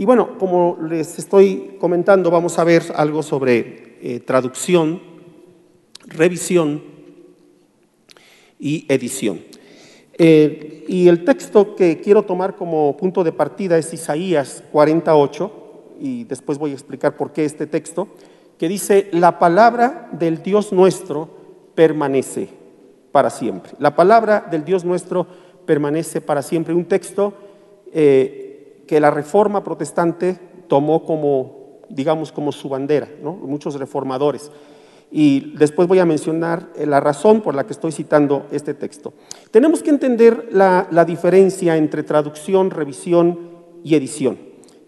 Y bueno, como les estoy comentando, vamos a ver algo sobre eh, traducción, revisión y edición. Eh, y el texto que quiero tomar como punto de partida es Isaías 48, y después voy a explicar por qué este texto, que dice, la palabra del Dios nuestro permanece para siempre. La palabra del Dios nuestro permanece para siempre. Un texto eh, que la reforma protestante tomó como, digamos, como su bandera, muchos reformadores y después voy a mencionar eh, la razón por la que estoy citando este texto. Tenemos que entender la, diferencia entre traducción, revisión y edición.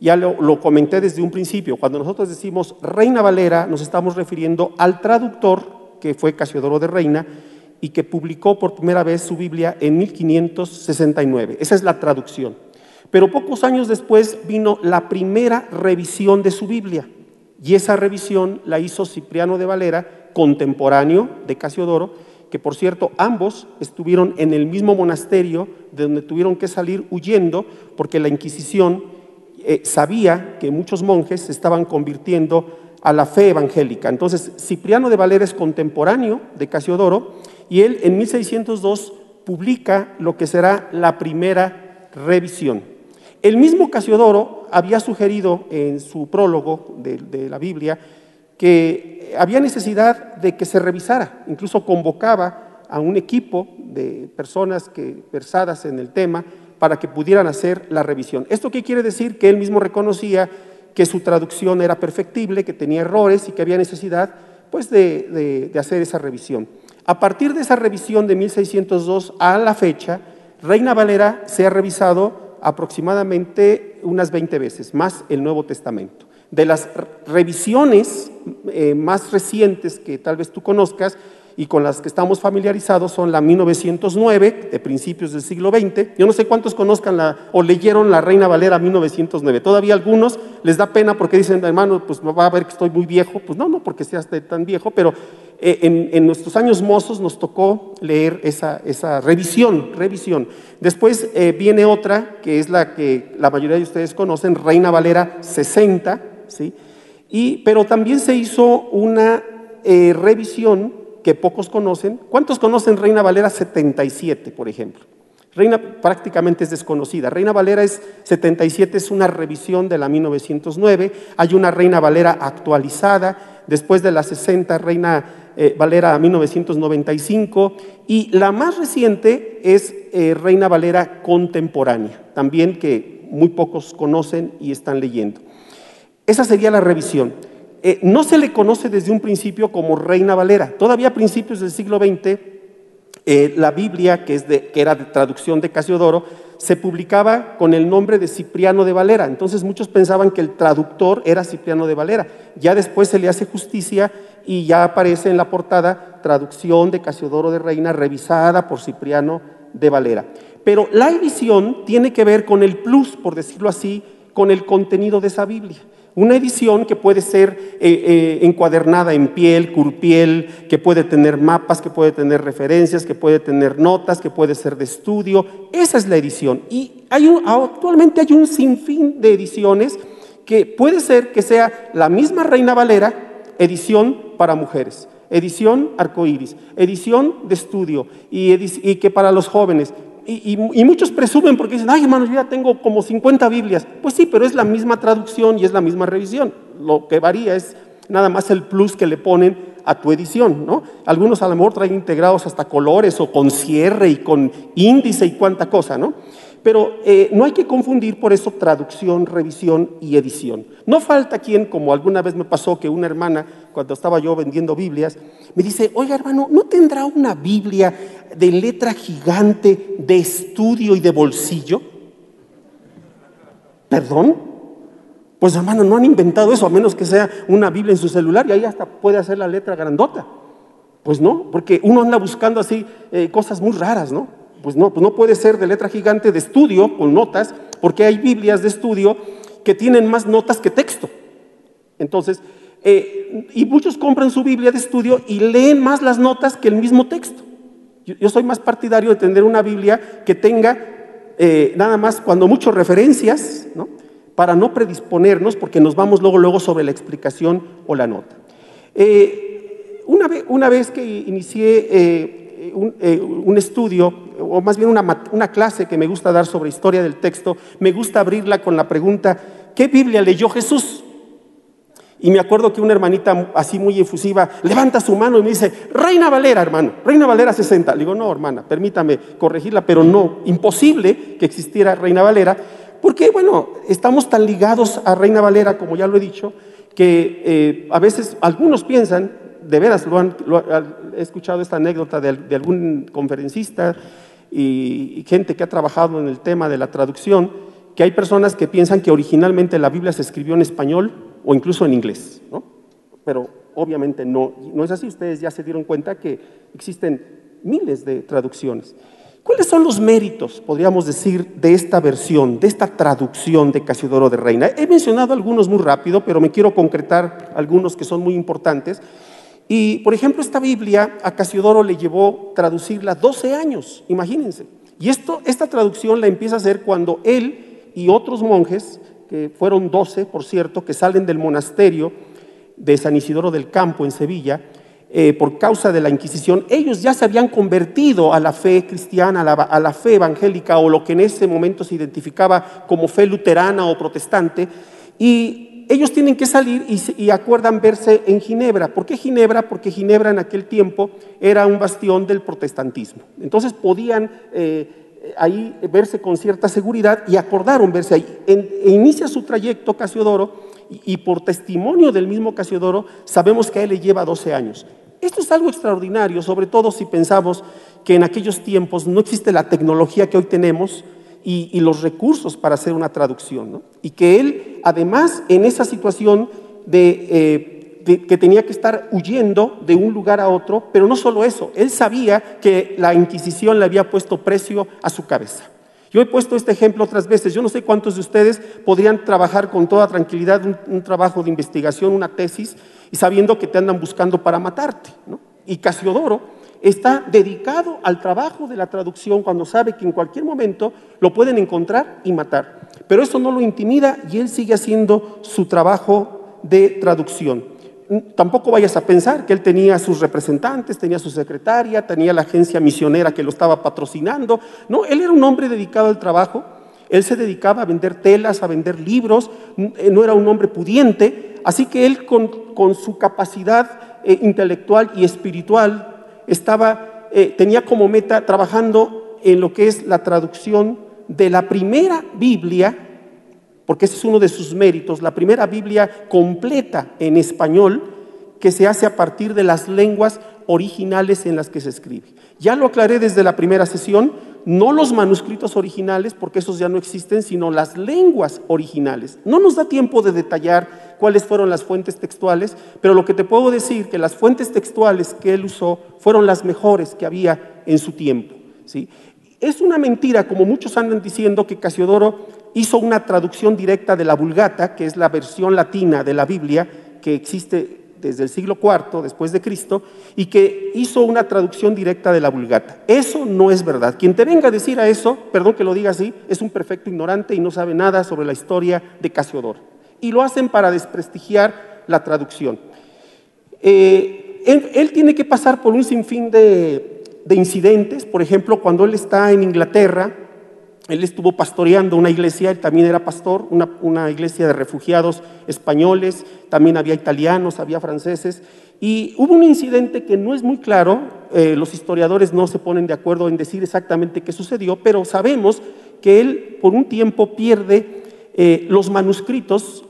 Ya lo, lo, comenté desde un principio, cuando nosotros decimos Reina Valera, nos estamos refiriendo al traductor, que fue Casiodoro de Reina, y que publicó por primera vez su Biblia en 1569. Esa es la traducción. Pero pocos años después vino la primera revisión de su Biblia, y esa revisión la hizo Cipriano de Valera, contemporáneo de Casiodoro, que por cierto ambos estuvieron en el mismo monasterio de donde tuvieron que salir huyendo porque la Inquisición eh, sabía que muchos monjes se estaban convirtiendo a la fe evangélica. Entonces, Cipriano de Valera es contemporáneo de Casiodoro y él en 1602 publica lo que será la primera revisión. El mismo Casiodoro había sugerido en su prólogo de, la Biblia que había necesidad de que se revisara, incluso convocaba a un equipo de personas que, versadas en el tema para que pudieran hacer la revisión. ¿Esto qué quiere decir? Que él mismo reconocía que su traducción era perfectible, que tenía errores y que había necesidad pues, de, de hacer esa revisión. A partir de esa revisión de 1602 a la fecha, Reina Valera se ha revisado aproximadamente unas 20 veces, más el Nuevo Testamento. De las revisiones eh, más recientes que tal vez tú conozcas y con las que estamos familiarizados son la 1909, de principios del siglo XX. Yo no sé cuántos conozcan la, o leyeron la Reina Valera 1909. Todavía algunos les da pena porque dicen, hermano, pues va a ver que estoy muy viejo. Pues no, no porque seas tan viejo, pero eh, en, nuestros años mozos nos tocó leer esa, revisión, revisión. Después eh, viene otra, que es la que la mayoría de ustedes conocen, Reina Valera 60, ¿sí? Y, pero también se hizo una eh, revisión que pocos conocen. ¿Cuántos conocen Reina Valera 77, por ejemplo? Reina prácticamente es desconocida. Reina Valera es 77 es una revisión de la 1909. Hay una Reina Valera actualizada. Después de la 60, Reina eh, Valera 1995 y la más reciente es eh, Reina Valera contemporánea, también que muy pocos conocen y están leyendo. Esa sería la revisión. Eh, no se le conoce desde un principio como Reina Valera. Todavía a principios del siglo XX, la Biblia, que, es que era de traducción de Casiodoro, se publicaba con el nombre de Cipriano de Valera. Entonces muchos pensaban que el traductor era Cipriano de Valera. Ya después se le hace justicia y ya aparece en la portada traducción de Casiodoro de Reina revisada por Cipriano de Valera. Pero la edición tiene que ver con el plus, por decirlo así, con el contenido de esa Biblia. Una edición que puede ser eh, eh, encuadernada en piel, curpiel, que puede tener mapas, que puede tener referencias, que puede tener notas, que puede ser de estudio. Esa es la edición. Y hay actualmente hay un sinfín de ediciones que puede ser que sea la misma Reina Valera, edición para mujeres, edición arcoíris, edición de estudio y, que para los jóvenes. Y, muchos presumen porque dicen, ay hermano, yo ya tengo como 50 Biblias. Pues sí, pero es la misma traducción y es la misma revisión. Lo que varía es nada más el plus que le ponen a tu edición, ¿no? Algunos a lo mejor traen integrados hasta colores o con cierre y con índice y cuánta cosa, ¿no? Pero eh, no hay que confundir por eso traducción, revisión y edición. No falta quien, como alguna vez me pasó que una hermana, cuando estaba yo vendiendo Biblias, me dice, oye hermano, ¿no tendrá una Biblia de letra gigante, de estudio y de bolsillo? ¿Perdón? Pues hermano, no han inventado eso, a menos que sea una Biblia en su celular y ahí hasta puede hacer la letra grandota. Pues no, porque uno anda buscando así eh, cosas muy raras, ¿no? Pues no, pues no puede ser de letra gigante de estudio con notas, porque hay Biblias de estudio que tienen más notas que texto. Entonces, eh, y muchos compran su Biblia de estudio y leen más las notas que el mismo texto. Yo, soy más partidario de tener una Biblia que tenga eh, nada más, cuando mucho referencias, ¿no? para no predisponernos porque nos vamos luego, luego sobre la explicación o la nota. Eh, una, vez, una, vez, que inicié un, eh, un, estudio, o más bien una, una clase que me gusta dar sobre historia del texto, me gusta abrirla con la pregunta, ¿qué Biblia leyó Jesús? Y me acuerdo que una hermanita así muy efusiva levanta su mano y me dice, Reina Valera, hermano, Reina Valera 60. Le digo, no, hermana, permítame corregirla, pero no, imposible que existiera Reina Valera, porque, bueno, estamos tan ligados a Reina Valera, como ya lo he dicho, que eh, a veces algunos piensan, de veras, he escuchado esta anécdota de, de algún conferencista y, y gente que ha trabajado en el tema de la traducción, que hay personas que piensan que originalmente la Biblia se escribió en español o incluso en inglés, ¿no? Pero obviamente no, no es así. Ustedes ya se dieron cuenta que existen miles de traducciones. ¿Cuáles son los méritos, podríamos decir, de esta versión, de esta traducción de Casiodoro de Reina? He mencionado algunos muy rápido, pero me quiero concretar algunos que son muy importantes. Y, por ejemplo, esta Biblia a Casiodoro le llevó traducirla 12 años, imagínense. Y esto, esta traducción la empieza a hacer cuando él y otros monjes que fueron 12, por cierto, que salen del monasterio de San Isidoro del Campo en Sevilla, eh, por causa de la Inquisición, ellos ya se habían convertido a la fe cristiana, a la, a la, fe evangélica o lo que en ese momento se identificaba como fe luterana o protestante, y ellos tienen que salir y, acuerdan verse en Ginebra. ¿Por qué Ginebra? Porque Ginebra en aquel tiempo era un bastión del protestantismo. Entonces podían... Eh, ahí verse con cierta seguridad y acordaron verse ahí. Inicia su trayecto Casiodoro y, y, por testimonio del mismo Casiodoro sabemos que a él le lleva 12 años. Esto es algo extraordinario, sobre todo si pensamos que en aquellos tiempos no existe la tecnología que hoy tenemos y, los recursos para hacer una traducción. ¿no? Y que él, además, en esa situación de... Eh, de, que tenía que estar huyendo de un lugar a otro, pero no solo eso, él sabía que la Inquisición le había puesto precio a su cabeza. Yo he puesto este ejemplo otras veces, yo no sé cuántos de ustedes podrían trabajar con toda tranquilidad un, un trabajo de investigación, una tesis, y sabiendo que te andan buscando para matarte. ¿no? Y Casiodoro está dedicado al trabajo de la traducción cuando sabe que en cualquier momento lo pueden encontrar y matar. Pero eso no lo intimida y él sigue haciendo su trabajo de traducción tampoco vayas a pensar que él tenía sus representantes, tenía su secretaria, tenía la agencia misionera que lo estaba patrocinando. No, él era un hombre dedicado al trabajo. Él se dedicaba a vender telas, a vender libros, no era un hombre pudiente, así que él con, con su capacidad eh, intelectual y espiritual estaba, eh, tenía como meta trabajando en lo que es la traducción de la primera Biblia porque ese es uno de sus méritos, la primera Biblia completa en español que se hace a partir de las lenguas originales en las que se escribe. Ya lo aclaré desde la primera sesión, no los manuscritos originales, porque esos ya no existen, sino las lenguas originales. No nos da tiempo de detallar cuáles fueron las fuentes textuales, pero lo que te puedo decir que las fuentes textuales que él usó fueron las mejores que había en su tiempo. ¿sí? Es una mentira, como muchos andan diciendo, que Casiodoro hizo una traducción directa de la Vulgata, que es la versión latina de la Biblia que existe desde el siglo IV después de Cristo, y que hizo una traducción directa de la Vulgata. Eso no es verdad. Quien te venga a decir a eso, perdón que lo diga así, es un perfecto ignorante y no sabe nada sobre la historia de Casiodoro. Y lo hacen para desprestigiar la traducción. Eh, él, tiene que pasar por un sinfín de, de incidentes, por ejemplo, cuando él está en Inglaterra, él estuvo pastoreando una iglesia, él también era pastor, una, una, iglesia de refugiados españoles, también había italianos, había franceses, y hubo un incidente que no es muy claro, eh, los historiadores no se ponen de acuerdo en decir exactamente qué sucedió, pero sabemos que él por un tiempo pierde eh, los manuscritos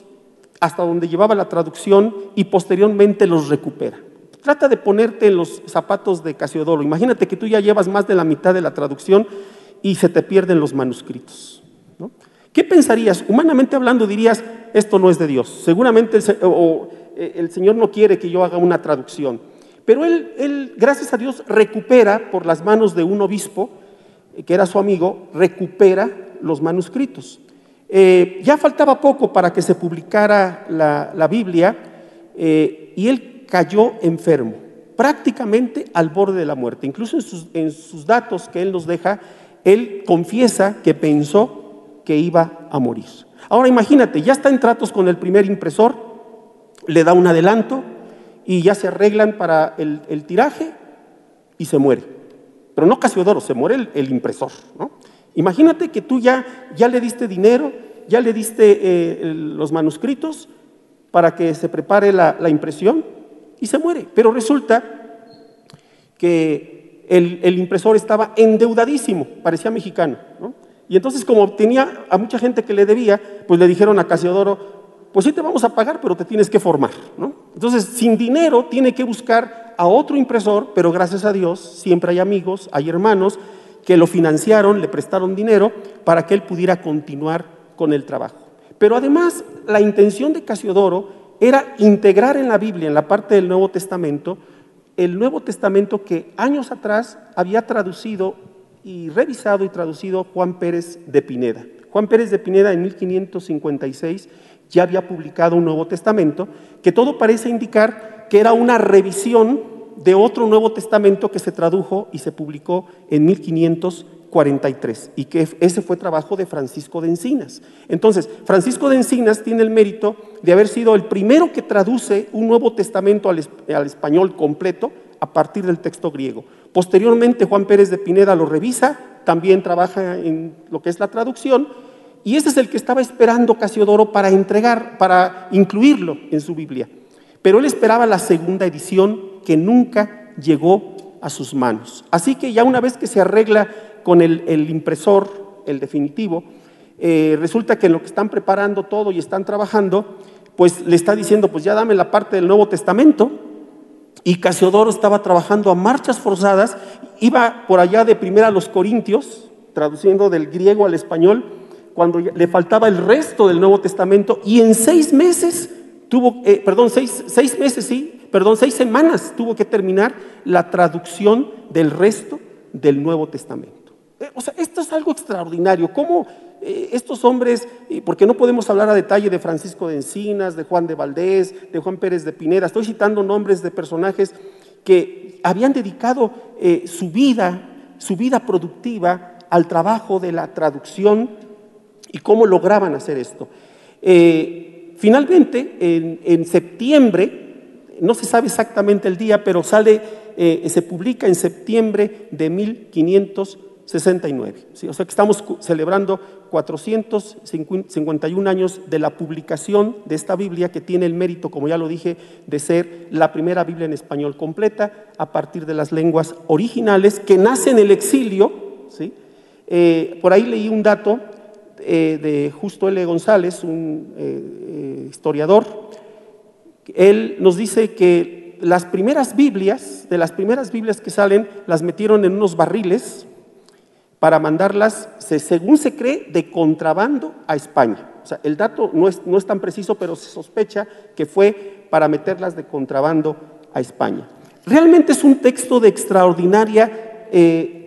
hasta donde llevaba la traducción y posteriormente los recupera. Trata de ponerte en los zapatos de Casiodoro. Imagínate que tú ya llevas más de la mitad de la traducción y se te pierden los manuscritos. ¿Qué pensarías? Humanamente hablando dirías, esto no es de Dios. Seguramente eh, el Señor no quiere que yo haga una traducción. Pero él, él, gracias a Dios, recupera por las manos de un obispo, eh, que era su amigo, recupera los manuscritos. Eh, ya faltaba poco para que se publicara la, Biblia eh, y él cayó enfermo, prácticamente al borde de la muerte. Incluso en sus, datos que él nos deja, él confiesa que pensó que iba a morir. Ahora imagínate, ya está en tratos con el primer impresor, le da un adelanto y ya se arreglan para el, tiraje y se muere. Pero no Casiodoro, se muere el, impresor. Imagínate que tú ya, ya le diste dinero, ya le diste eh, los manuscritos para que se prepare la, impresión y se muere. Pero resulta que el, el impresor estaba endeudadísimo, parecía mexicano. ¿no? Y entonces como tenía a mucha gente que le debía, pues le dijeron a Casiodoro, pues sí te vamos a pagar, pero te tienes que formar. ¿no? Entonces, sin dinero, tiene que buscar a otro impresor, pero gracias a Dios siempre hay amigos, hay hermanos que lo financiaron, le prestaron dinero para que él pudiera continuar con el trabajo. Pero además, la intención de Casiodoro era integrar en la Biblia, en la parte del Nuevo Testamento, el Nuevo Testamento que años atrás había traducido y revisado y traducido Juan Pérez de Pineda. Juan Pérez de Pineda en 1556 ya había publicado un Nuevo Testamento que todo parece indicar que era una revisión de otro Nuevo Testamento que se tradujo y se publicó en 1543 y que ese fue trabajo de Francisco de Encinas. Entonces, Francisco de Encinas tiene el mérito de haber sido el primero que traduce un Nuevo Testamento al, al español completo a partir del texto griego. Posteriormente Juan Pérez de Pineda lo revisa, también trabaja en lo que es la traducción, y ese es el que estaba esperando Casiodoro para entregar, para incluirlo en su Biblia. Pero él esperaba la segunda edición que nunca llegó a sus manos. Así que ya una vez que se arregla con el, impresor, el definitivo, eh, resulta que en lo que están preparando todo y están trabajando, pues le está diciendo, pues ya dame la parte del Nuevo Testamento, y Casiodoro estaba trabajando a marchas forzadas, iba por allá de primera a los Corintios, traduciendo del griego al español, cuando le faltaba el resto del Nuevo Testamento, y en seis meses tuvo, eh, perdón, seis, seis meses, sí, perdón, seis semanas tuvo que terminar la traducción del resto del Nuevo Testamento. Eh, o sea, esto es algo extraordinario. ¿Cómo eh, estos hombres, porque no podemos hablar a detalle de Francisco de Encinas, de Juan de Valdés, de Juan Pérez de Pineda, estoy citando nombres de personajes que habían dedicado eh, su vida, su vida productiva al trabajo de la traducción y cómo lograban hacer esto. Eh, finalmente, en, septiembre, no se sabe exactamente el día, pero sale, se publica en septiembre de 1500 69. O sea que estamos celebrando 451 años de la publicación de esta Biblia que tiene el mérito, como ya lo dije, de ser la primera Biblia en español completa a partir de las lenguas originales que nace en el exilio. Eh, por ahí leí un dato eh, de Justo L. González, un eh, historiador. Él nos dice que las primeras Biblias, de las primeras Biblias que salen, las metieron en unos barriles para mandarlas, según se cree, de contrabando a España. O sea, el dato no es, no es tan preciso, pero se sospecha que fue para meterlas de contrabando a España. Realmente es un texto de extraordinaria eh,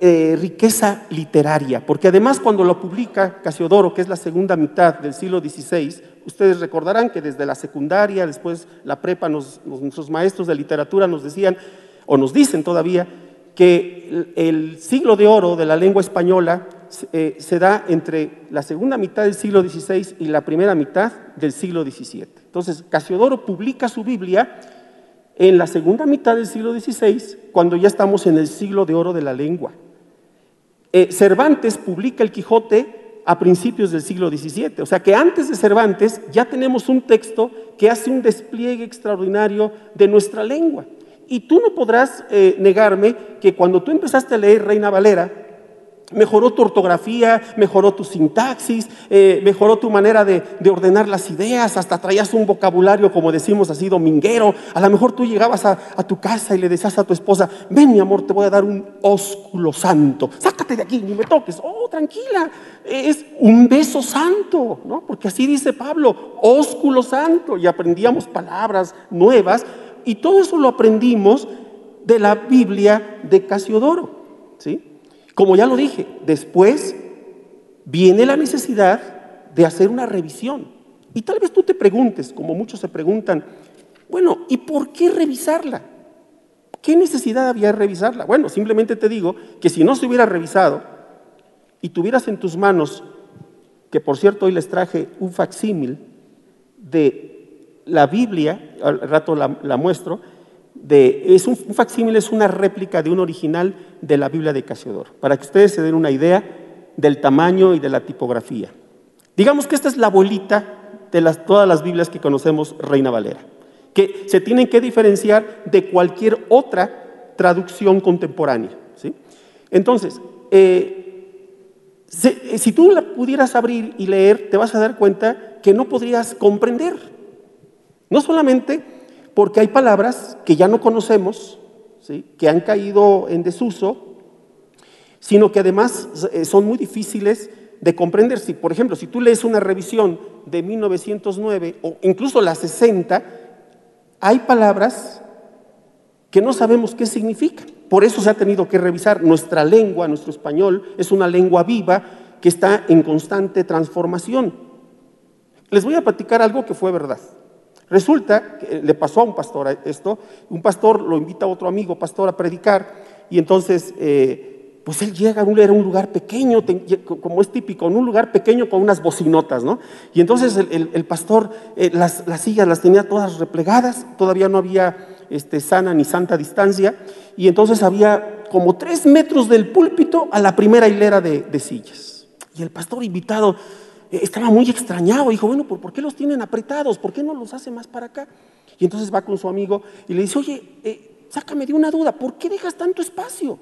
eh, riqueza literaria, porque además cuando lo publica Casiodoro, que es la segunda mitad del siglo XVI, ustedes recordarán que desde la secundaria, después la prepa, nuestros maestros de literatura nos decían, o nos dicen todavía, que el siglo de oro de la lengua española eh, se da entre la segunda mitad del siglo XVI y la primera mitad del siglo XVII. Entonces, Casiodoro publica su Biblia en la segunda mitad del siglo XVI, cuando ya estamos en el siglo de oro de la lengua. Eh, Cervantes publica el Quijote a principios del siglo XVII, o sea que antes de Cervantes ya tenemos un texto que hace un despliegue extraordinario de nuestra lengua. Y tú no podrás eh, negarme que cuando tú empezaste a leer Reina Valera, mejoró tu ortografía, mejoró tu sintaxis, eh, mejoró tu manera de, ordenar las ideas, hasta traías un vocabulario, como decimos así, dominguero. A lo mejor tú llegabas a, tu casa y le decías a tu esposa, ven mi amor, te voy a dar un ósculo santo, sácate de aquí, ni me toques. Oh, tranquila, es un beso santo, ¿no? Porque así dice Pablo, ósculo santo, y aprendíamos palabras nuevas y todo eso lo aprendimos de la Biblia de Casiodoro. ¿sí? Como ya lo dije, después viene la necesidad de hacer una revisión. Y tal vez tú te preguntes, como muchos se preguntan, bueno, ¿y por qué revisarla? ¿Qué necesidad había de revisarla? Bueno, simplemente te digo que si no se hubiera revisado y tuvieras en tus manos que por cierto hoy les traje un facsímil de la Biblia, al rato la, muestro, es un, un facsímil es una réplica de un original de la Biblia de Casiodor, para que ustedes se den una idea del tamaño y de la tipografía. Digamos que esta es la abuelita de todas las Biblias que conocemos Reina Valera, que se tienen que diferenciar de cualquier otra traducción contemporánea. ¿sí? Entonces, eh, si tú la pudieras abrir y leer, te vas a dar cuenta que no podrías comprender. No solamente porque hay palabras que ya no conocemos, ¿sí? que han caído en desuso, sino que además eh, son muy difíciles de comprender. Si, por ejemplo, si tú lees una revisión de 1909 o incluso la 60, hay palabras que no sabemos qué significan. Por eso se ha tenido que revisar nuestra lengua, nuestro español, es una lengua viva que está en constante transformación. Les voy a platicar algo que fue verdad. Resulta que le pasó a un pastor esto, un pastor lo invita a otro amigo pastor a predicar y entonces eh, pues él llega, era un lugar pequeño, como es típico, en un lugar pequeño con unas bocinotas, ¿no? Y entonces el, pastor eh, las, sillas las tenía todas replegadas, todavía no había este, sana ni santa distancia, y entonces había como tres metros del púlpito a la primera hilera de, sillas. Y el pastor invitado estaba muy extrañado, dijo, bueno, ¿por, qué los tienen apretados? ¿Por qué no los hace más para acá? Y entonces va con su amigo y le dice, oye, eh, sácame de una duda, ¿por qué dejas tanto espacio?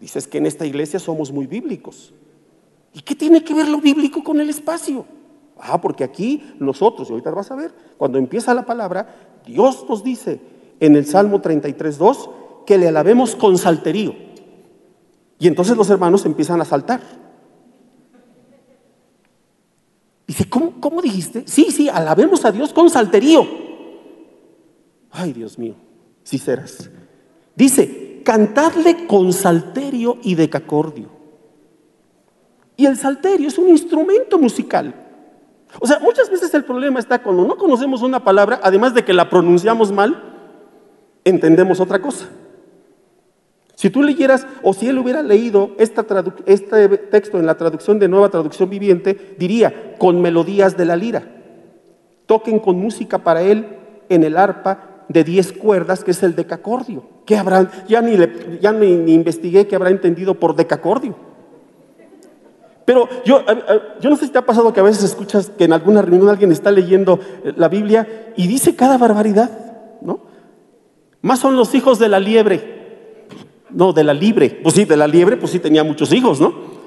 Dices que en esta iglesia somos muy bíblicos. ¿Y qué tiene que ver lo bíblico con el espacio? Ah, porque aquí nosotros, y ahorita vas a ver, cuando empieza la palabra, Dios nos dice en el Salmo 33.2 que le alabemos con salterío. Y entonces los hermanos empiezan a saltar. Dice, ¿cómo, ¿cómo dijiste? Sí, sí, alabemos a Dios con salterío. Ay, Dios mío, si serás. Dice, cantadle con salterio y decacordio. Y el salterio es un instrumento musical. O sea, muchas veces el problema está cuando no conocemos una palabra, además de que la pronunciamos mal, entendemos otra cosa. Si tú leyeras, o si él hubiera leído este texto en la traducción de Nueva Traducción Viviente, diría, con melodías de la lira. Toquen con música para él en el arpa de diez cuerdas, que es el decacordio. ¿Qué habrá? Ya ni, ya ni, investigué qué habrá entendido por decacordio. Pero yo, yo no sé si te ha pasado que a veces escuchas que en alguna reunión alguien está leyendo eh, la Biblia y dice cada barbaridad, ¿no? Más son los hijos de la liebre. No, de la libre. Pues sí, de la liebre, pues sí tenía muchos hijos, ¿no?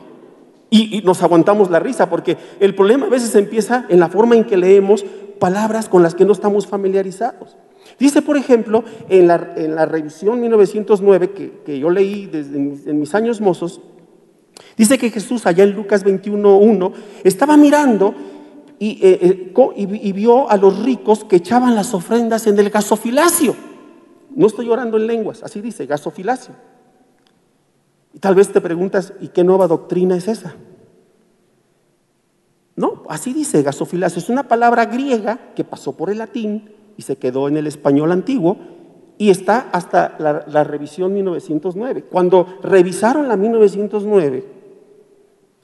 Y, y, nos aguantamos la risa, porque el problema a veces empieza en la forma en que leemos palabras con las que no estamos familiarizados. Dice, por ejemplo, en la, revisión 1909 que, yo leí desde en mis años mozos, dice que Jesús allá en Lucas 21.1 estaba mirando y, eh, eh, y, vio a los ricos que echaban las ofrendas en el gasofilacio. No estoy orando en lenguas, así dice, gasofilacio. Y tal vez te preguntas, ¿y qué nueva doctrina es esa? No, así dice gasofilacio. Es una palabra griega que pasó por el latín y se quedó en el español antiguo y está hasta la, revisión 1909. Cuando revisaron la 1909,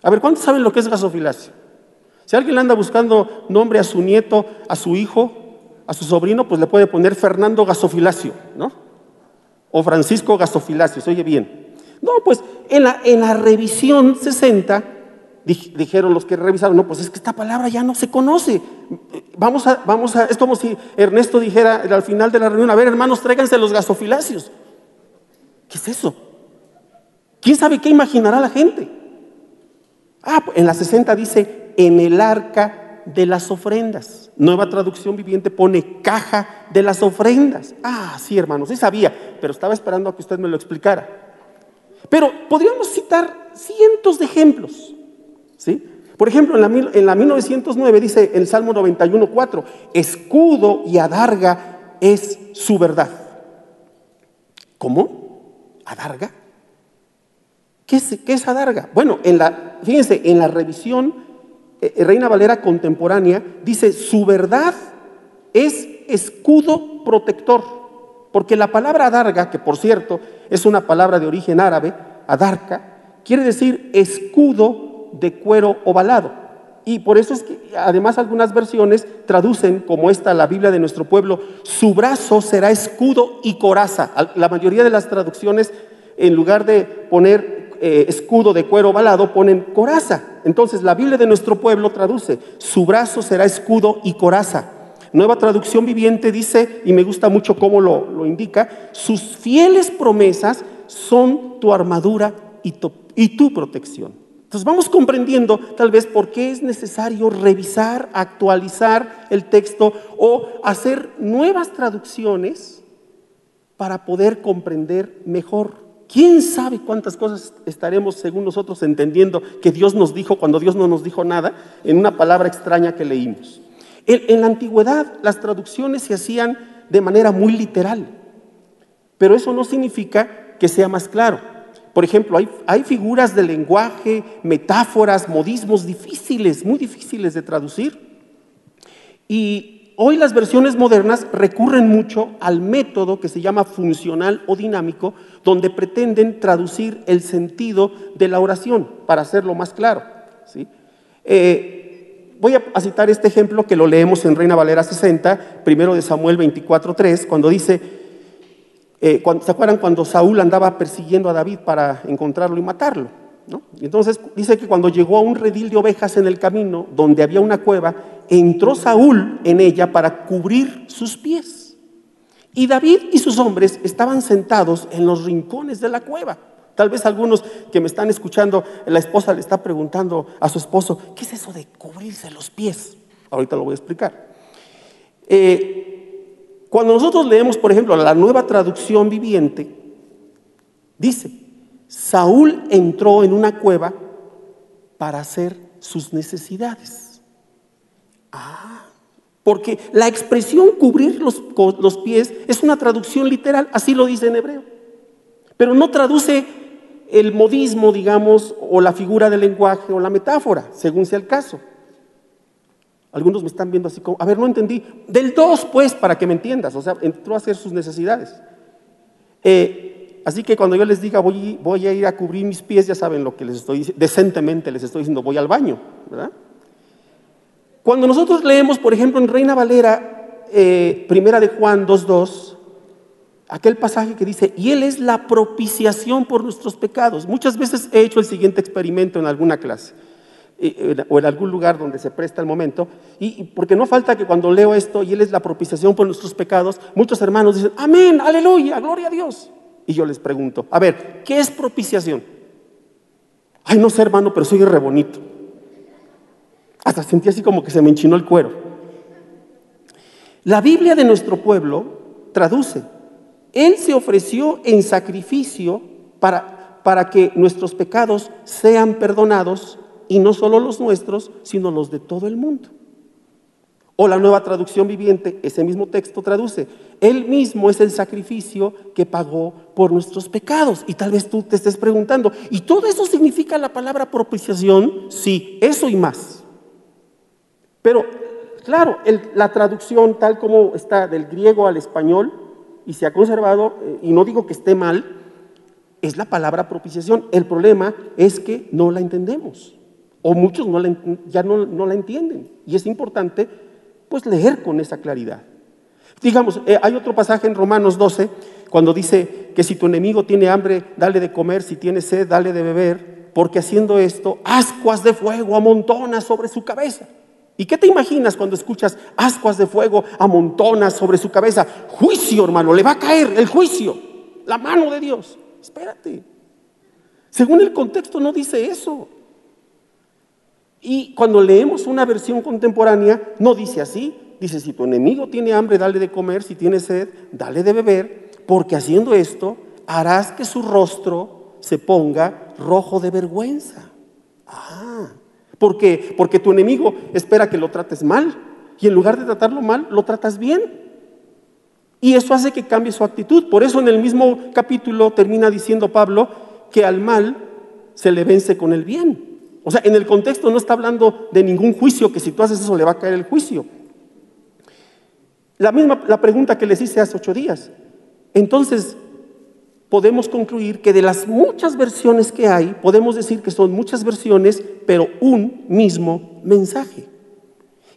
a ver, ¿cuántos saben lo que es gasofilacio? Si alguien anda buscando nombre a su nieto, a su hijo, a su sobrino, pues le puede poner Fernando Gasofilacio, ¿no? O Francisco Gasofilacio, se oye bien. No, pues en la, revisión 60 dijeron los que revisaron, no, pues es que esta palabra ya no se conoce. Vamos a, vamos a, es como si Ernesto dijera al final de la reunión, a ver hermanos, tráiganse los gasofilacios. ¿Qué es eso? ¿Quién sabe qué imaginará la gente? Ah, en la 60 dice, en el arca de las ofrendas. Nueva traducción viviente pone caja de las ofrendas. Ah, sí, hermanos, sí sabía, pero estaba esperando a que usted me lo explicara. Pero podríamos citar cientos de ejemplos. ¿Sí? Por ejemplo, en la, en la 1909 dice el Salmo 91.4, escudo y adarga es su verdad. ¿Cómo? ¿Adarga? ¿Qué es, qué es adarga? Bueno, en la, fíjense, en la revisión eh, eh, Reina Valera contemporánea dice, su verdad es escudo protector. Porque la palabra adarga, que por cierto es una palabra de origen árabe, adarca, quiere decir escudo de cuero ovalado. Y por eso es que además algunas versiones traducen, como esta, la Biblia de nuestro pueblo, su brazo será escudo y coraza. La mayoría de las traducciones, en lugar de poner eh, escudo de cuero ovalado, ponen coraza. Entonces la Biblia de nuestro pueblo traduce, su brazo será escudo y coraza. Nueva traducción viviente dice, y me gusta mucho cómo lo, lo indica, sus fieles promesas son tu armadura y tu, y tu protección. Entonces vamos comprendiendo tal vez por qué es necesario revisar, actualizar el texto o hacer nuevas traducciones para poder comprender mejor. ¿Quién sabe cuántas cosas estaremos, según nosotros, entendiendo que Dios nos dijo cuando Dios no nos dijo nada en una palabra extraña que leímos? En, la antigüedad las traducciones se hacían de manera muy literal, pero eso no significa que sea más claro. Por ejemplo, hay, figuras de lenguaje, metáforas, modismos difíciles, muy difíciles de traducir. Y hoy las versiones modernas recurren mucho al método que se llama funcional o dinámico, donde pretenden traducir el sentido de la oración para hacerlo más claro. ¿sí? Eh, voy a citar este ejemplo que lo leemos en Reina Valera 60, primero de Samuel 24.3, cuando dice, eh, ¿Se acuerdan cuando Saúl andaba persiguiendo a David para encontrarlo y matarlo? Y entonces dice que cuando llegó a un redil de ovejas en el camino, donde había una cueva, entró Saúl en ella para cubrir sus pies. Y David y sus hombres estaban sentados en los rincones de la cueva. Tal vez algunos que me están escuchando, la esposa le está preguntando a su esposo, ¿qué es eso de cubrirse los pies? Ahorita lo voy a explicar. Eh, cuando nosotros leemos, por ejemplo, la nueva traducción viviente, dice, Saúl entró en una cueva para hacer sus necesidades. Ah, porque la expresión cubrir los, los pies es una traducción literal, así lo dice en hebreo. Pero no traduce el modismo, digamos, o la figura del lenguaje o la metáfora, según sea el caso. Algunos me están viendo así como, a ver, no entendí. Del 2, pues, para que me entiendas. O sea, entró a hacer sus necesidades. Eh, así que cuando yo les diga, voy, voy, a ir a cubrir mis pies, ya saben lo que les estoy diciendo. Decentemente les estoy diciendo, voy al baño. ¿verdad? Cuando nosotros leemos, por ejemplo, en Reina Valera, eh, primera de Juan 2.2, aquel pasaje que dice, y Él es la propiciación por nuestros pecados. Muchas veces he hecho el siguiente experimento en alguna clase o en algún lugar donde se presta el momento, y porque no falta que cuando leo esto y Él es la propiciación por nuestros pecados, muchos hermanos dicen, amén, aleluya, gloria a Dios. Y yo les pregunto, a ver, ¿qué es propiciación? Ay, no sé hermano, pero soy re bonito. Hasta sentí así como que se me enchinó el cuero. La Biblia de nuestro pueblo traduce, Él se ofreció en sacrificio para, para que nuestros pecados sean perdonados y no solo los nuestros, sino los de todo el mundo. O la nueva traducción viviente, ese mismo texto traduce, Él mismo es el sacrificio que pagó por nuestros pecados. Y tal vez tú te estés preguntando, ¿y todo eso significa la palabra propiciación? Sí, eso y más. Pero, claro, la traducción tal como está del griego al español y se ha conservado, eh, y no digo que esté mal, es la palabra propiciación. El problema es que no la entendemos o muchos ya no, la entienden. Y es importante pues leer con esa claridad. Digamos, eh, hay otro pasaje en Romanos 12 cuando dice que si tu enemigo tiene hambre, dale de comer, si tiene sed, dale de beber, porque haciendo esto, ascuas de fuego amontonas sobre su cabeza. ¿Y qué te imaginas cuando escuchas ascuas de fuego amontonas sobre su cabeza? Juicio, hermano, le va a caer el juicio, la mano de Dios. Espérate. Según el contexto no dice eso. Y cuando leemos una versión contemporánea, no dice así. Dice, si tu enemigo tiene hambre, dale de comer, si tiene sed, dale de beber, porque haciendo esto harás que su rostro se ponga rojo de vergüenza. Ah, ¿por qué? Porque tu enemigo espera que lo trates mal y en lugar de tratarlo mal, lo tratas bien. Y eso hace que cambie su actitud. Por eso en el mismo capítulo termina diciendo Pablo que al mal se le vence con el bien. O sea, en el contexto no está hablando de ningún juicio, que si tú haces eso le va a caer el juicio. La misma la pregunta que les hice hace ocho días. Entonces, podemos concluir que de las muchas versiones que hay, podemos decir que son muchas versiones, pero un mismo mensaje.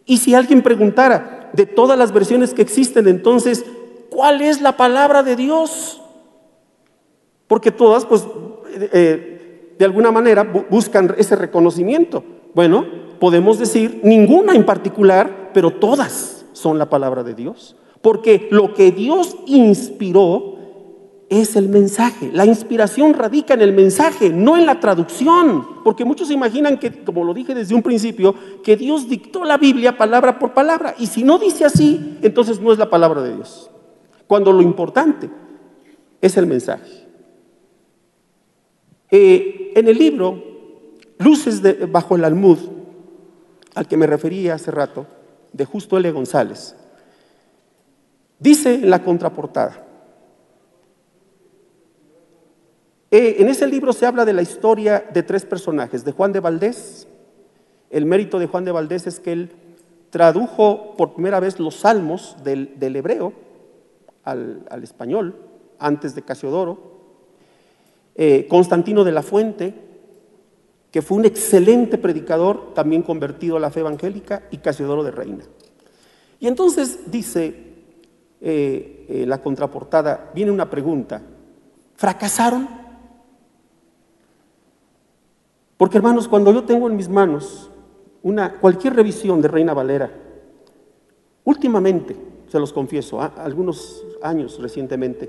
Y si alguien preguntara de todas las versiones que existen, entonces, ¿cuál es la palabra de Dios? Porque todas, pues, eh, de alguna manera buscan ese reconocimiento. Bueno, podemos decir ninguna en particular, pero todas son la palabra de Dios. Porque lo que Dios inspiró es el mensaje. La inspiración radica en el mensaje, no en la traducción. Porque muchos se imaginan que, como lo dije desde un principio, que Dios dictó la Biblia palabra por palabra. Y si no dice así, entonces no es la palabra de Dios. Cuando lo importante es el mensaje. Eh, en el libro Luces bajo el almud, al que me refería hace rato, de Justo L. González, dice en la contraportada, Eh, en ese libro se habla de la historia de tres personajes, de Juan de Valdés. El mérito de Juan de Valdés es que él tradujo por primera vez los salmos del, hebreo al, español, antes de Casiodoro. Eh, Constantino de la Fuente, que fue un excelente predicador, también convertido a la fe evangélica, y Casiodoro de Reina. Y entonces dice eh, la contraportada, viene una pregunta, ¿fracasaron? Porque hermanos, cuando yo tengo en mis manos una, cualquier revisión de Reina Valera, últimamente, se los confieso, algunos años recientemente,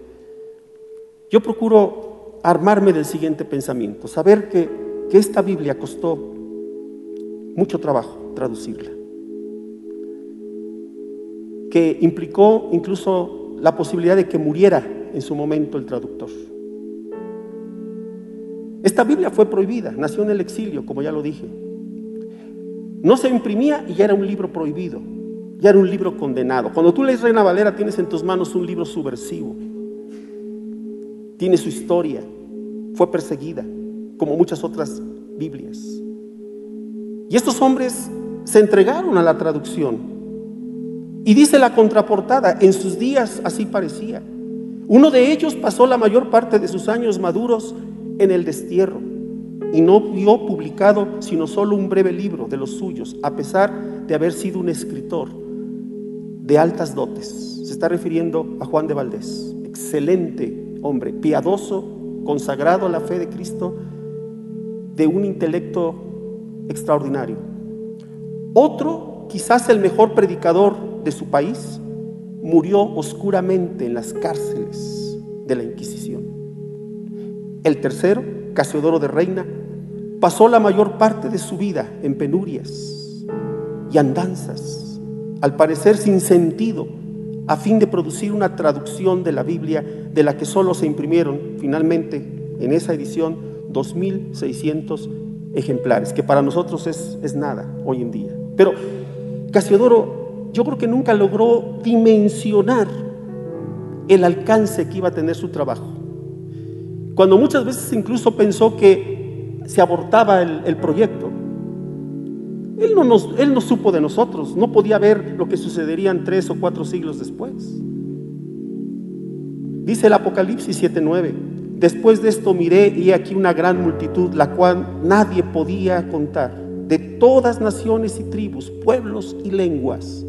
yo procuro armarme del siguiente pensamiento, saber que, que esta Biblia costó mucho trabajo traducirla, que implicó incluso la posibilidad de que muriera en su momento el traductor. Esta Biblia fue prohibida, nació en el exilio, como ya lo dije. No se imprimía y ya era un libro prohibido, ya era un libro condenado. Cuando tú lees Reina Valera tienes en tus manos un libro subversivo. Tiene su historia, fue perseguida, como muchas otras Biblias. Y estos hombres se entregaron a la traducción. Y dice la contraportada, en sus días así parecía. Uno de ellos pasó la mayor parte de sus años maduros en el destierro y no vio publicado sino solo un breve libro de los suyos, a pesar de haber sido un escritor de altas dotes. Se está refiriendo a Juan de Valdés, excelente hombre, piadoso, consagrado a la fe de Cristo, de un intelecto extraordinario. Otro, quizás el mejor predicador de su país, murió oscuramente en las cárceles de la Inquisición. El tercero, Casiodoro de Reina, pasó la mayor parte de su vida en penurias y andanzas, al parecer sin sentido, a fin de producir una traducción de la Biblia de la que solo se imprimieron finalmente en esa edición 2.600 ejemplares, que para nosotros es, es nada hoy en día. Pero Casiodoro yo creo que nunca logró dimensionar el alcance que iba a tener su trabajo. Cuando muchas veces incluso pensó que se abortaba el, proyecto. Él no, nos, él no supo de nosotros, no podía ver lo que sucedería tres o cuatro siglos después. Dice el Apocalipsis 7:9, después de esto miré y aquí una gran multitud, la cual nadie podía contar, de todas naciones y tribus, pueblos y lenguas,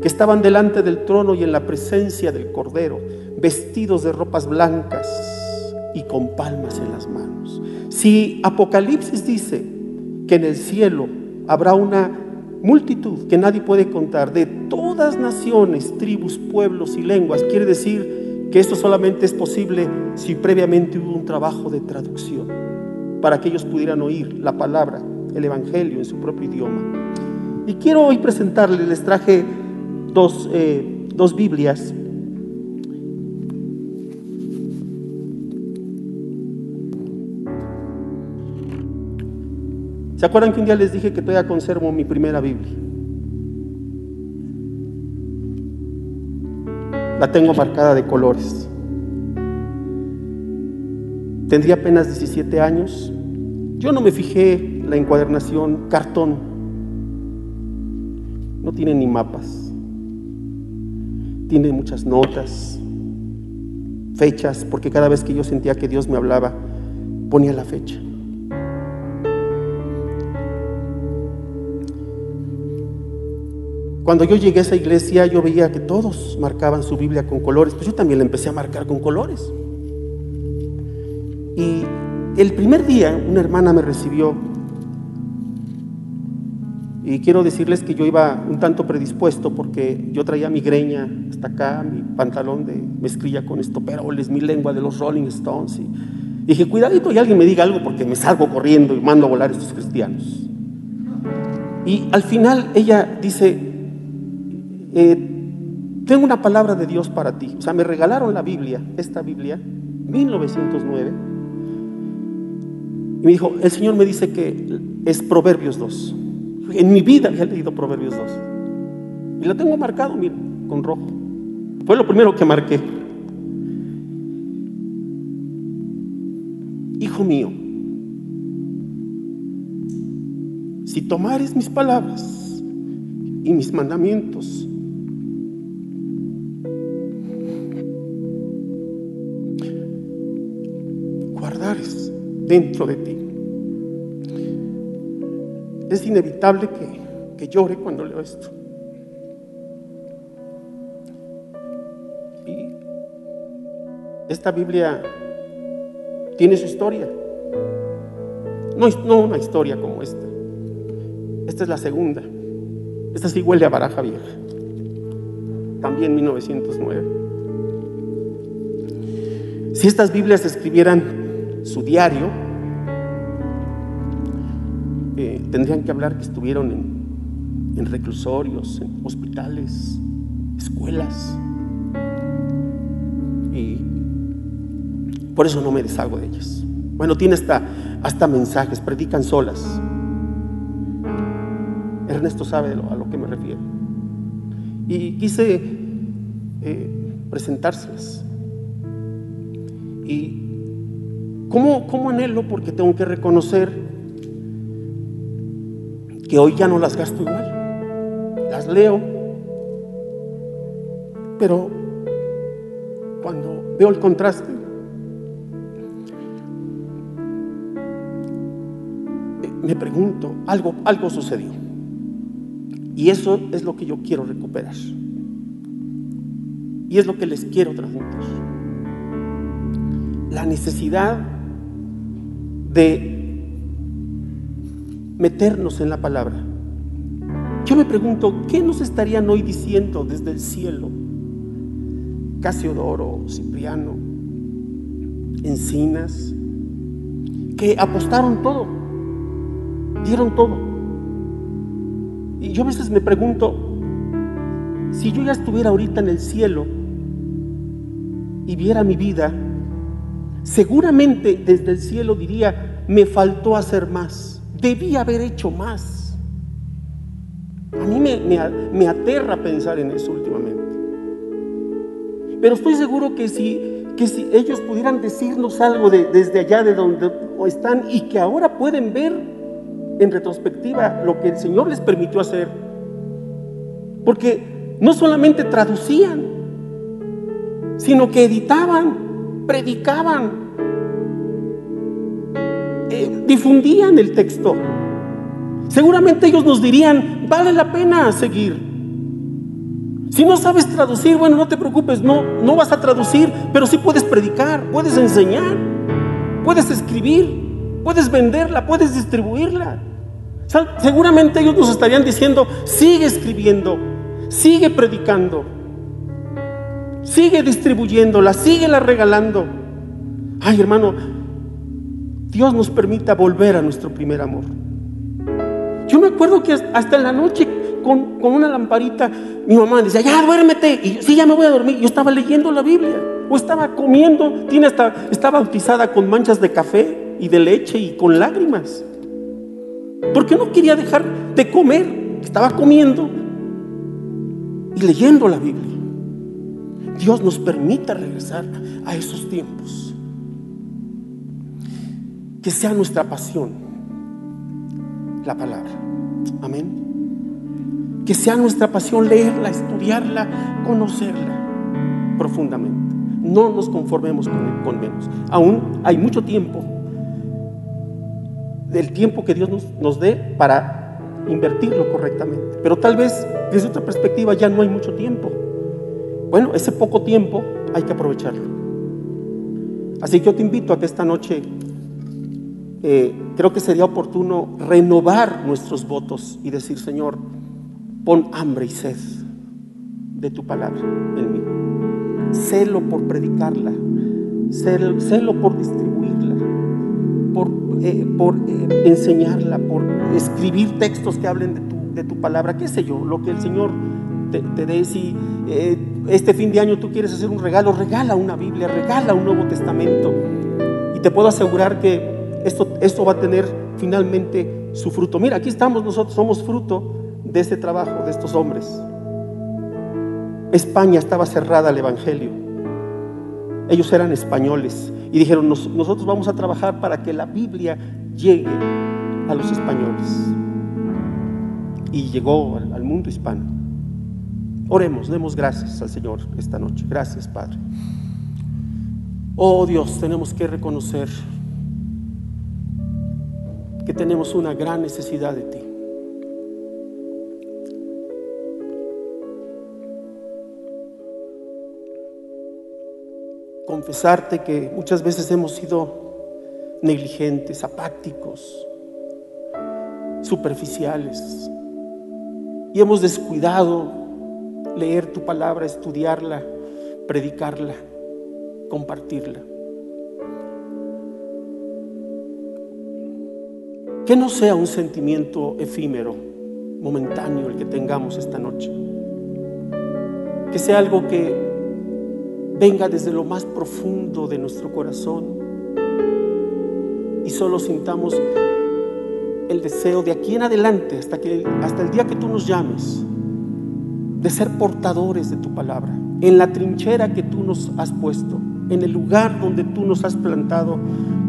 que estaban delante del trono y en la presencia del Cordero, vestidos de ropas blancas y con palmas en las manos. Si Apocalipsis dice que en el cielo habrá una multitud que nadie puede contar de todas naciones, tribus, pueblos y lenguas, quiere decir que esto solamente es posible si previamente hubo un trabajo de traducción para que ellos pudieran oír la palabra, el Evangelio en su propio idioma. Y quiero hoy presentarles, les traje dos, eh, dos Biblias ¿Se acuerdan que un día les dije que todavía conservo mi primera Biblia? La tengo marcada de colores. Tendría apenas 17 años. Yo no me fijé la encuadernación, cartón. No tiene ni mapas. Tiene muchas notas. fechas, porque cada vez que yo sentía que Dios me hablaba, ponía la fecha. Cuando yo llegué a esa iglesia, yo veía que todos marcaban su Biblia con colores, pues yo también la empecé a marcar con colores. Y el primer día una hermana me recibió y quiero decirles que yo iba un tanto predispuesto porque yo traía mi greña hasta acá, mi pantalón de mezclilla con estoperoles, mi lengua de los Rolling Stones. Y dije, cuidadito y alguien me diga algo porque me salgo corriendo y mando a volar a estos cristianos. Y al final ella dice, eh, tengo una palabra de Dios para ti. O sea, me regalaron la Biblia, esta Biblia, 1909. Y me dijo, el Señor me dice que es Proverbios 2. En mi vida he leído Proverbios 2. Y lo tengo marcado, con rojo. Fue lo primero que marqué. Hijo mío, si tomares mis palabras y mis mandamientos dentro de ti. Es inevitable que, que llore cuando leo esto. Y esta Biblia tiene su historia. No, no una historia como esta. Esta es la segunda. Esta sí huele a baraja vieja. También 1909. Si estas Biblias escribieran su diario, eh, tendrían que hablar que estuvieron en, reclusorios, en hospitales, escuelas. Y por eso no me deshago de ellas. Bueno, tiene hasta, hasta mensajes, predican solas. Ernesto sabe a lo que me refiero. Y quise eh, presentárselas. ¿Cómo, ¿Cómo anhelo? Porque tengo que reconocer que hoy ya no las gasto igual. Las leo, pero cuando veo el contraste, me pregunto, algo, algo sucedió. Y eso es lo que yo quiero recuperar. Y es lo que les quiero transmitir. La necesidad de meternos en la palabra. Yo me pregunto, ¿qué nos estarían hoy diciendo desde el cielo? Casiodoro, Cipriano, Encinas, que apostaron todo, dieron todo. Y yo a veces me pregunto, si yo ya estuviera ahorita en el cielo y viera mi vida, seguramente desde el cielo diría, me faltó hacer más, debí haber hecho más. A mí me, aterra pensar en eso últimamente. Pero estoy seguro que si, que si ellos pudieran decirnos algo desde allá de donde están y que ahora pueden ver en retrospectiva lo que el Señor les permitió hacer, porque no solamente traducían, sino que editaban, predicaban, eh, difundían el texto. Seguramente ellos nos dirían, vale la pena seguir. Si no sabes traducir, bueno, no te preocupes, no, no vas a traducir, pero sí puedes predicar, puedes enseñar, puedes escribir, puedes venderla, puedes distribuirla. Seguramente ellos nos estarían diciendo, sigue escribiendo, sigue predicando. Sigue distribuyéndola, síguela regalando. Ay, hermano, Dios nos permita volver a nuestro primer amor. Yo me acuerdo que hasta en la noche con, una lamparita, mi mamá decía, ya duérmete. Y yo, sí, ya me voy a dormir. Yo estaba leyendo la Biblia. O estaba comiendo. Tiene hasta, está bautizada con manchas de café y de leche y con lágrimas. Porque no quería dejar de comer. Estaba comiendo y leyendo la Biblia. Dios nos permita regresar a esos tiempos. Que sea nuestra pasión la palabra. Amén. Que sea nuestra pasión leerla, estudiarla, conocerla profundamente. No nos conformemos con, menos. Aún hay mucho tiempo del tiempo que Dios nos dé para invertirlo correctamente. Pero tal vez desde otra perspectiva ya no hay mucho tiempo. Bueno, ese poco tiempo hay que aprovecharlo. Así que yo te invito a que esta noche eh, creo que sería oportuno renovar nuestros votos y decir, Señor, pon hambre y sed de tu palabra en mí. Celo por predicarla, celo, por distribuirla, por, eh, eh, enseñarla, por escribir textos que hablen de tu, de tu, palabra, qué sé yo, lo que el Señor te, te dé. Si este fin de año tú quieres hacer un regalo, regala una Biblia, regala un Nuevo Testamento. Y te puedo asegurar que esto, esto va a tener finalmente su fruto. Mira, aquí estamos nosotros, somos fruto de este trabajo, de estos hombres. España estaba cerrada al Evangelio. Ellos eran españoles y dijeron, nosotros vamos a trabajar para que la Biblia llegue a los españoles. Y llegó al mundo hispano. Oremos, demos gracias al Señor esta noche. Gracias, Padre. Oh Dios, tenemos que reconocer que tenemos una gran necesidad de ti. Confesarte que muchas veces hemos sido negligentes, apáticos, superficiales y hemos descuidado leer tu palabra, estudiarla, predicarla, compartirla. Que no sea un sentimiento efímero, momentáneo el que tengamos esta noche. Que sea algo que venga desde lo más profundo de nuestro corazón y solo sintamos el deseo de aquí en adelante, hasta, que, hasta el día que tú nos llames, de ser portadores de tu palabra, en la trinchera que tú nos has puesto, en el lugar donde tú nos has plantado,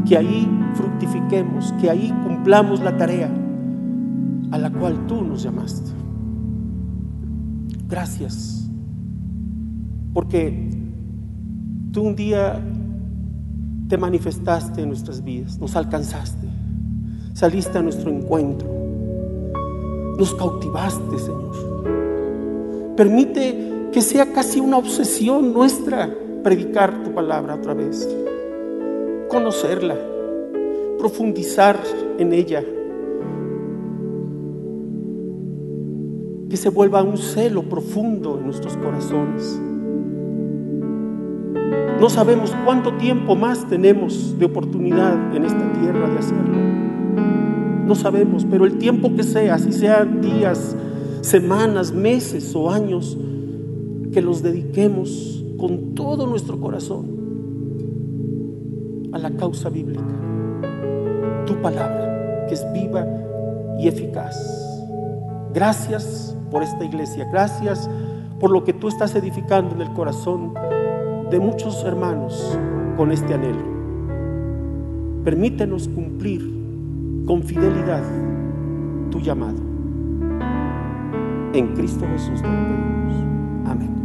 que ahí fructifiquemos, que ahí cumplamos la tarea a la cual tú nos llamaste. Gracias, porque tú un día te manifestaste en nuestras vidas, nos alcanzaste, saliste a nuestro encuentro, nos cautivaste, Señor. Permite que sea casi una obsesión nuestra predicar tu palabra otra vez conocerla, profundizar en ella, que se vuelva un celo profundo en nuestros corazones. No sabemos cuánto tiempo más tenemos de oportunidad en esta tierra de hacerlo. No sabemos, pero el tiempo que sea, si sean días, semanas, meses o años, que los dediquemos con todo nuestro corazón a la causa bíblica. Tu palabra, que es viva y eficaz. Gracias por esta iglesia. Gracias por lo que tú estás edificando en el corazón de muchos hermanos con este anhelo. Permítenos cumplir con fidelidad tu llamado. En Cristo Jesús te lo pedimos. Amén.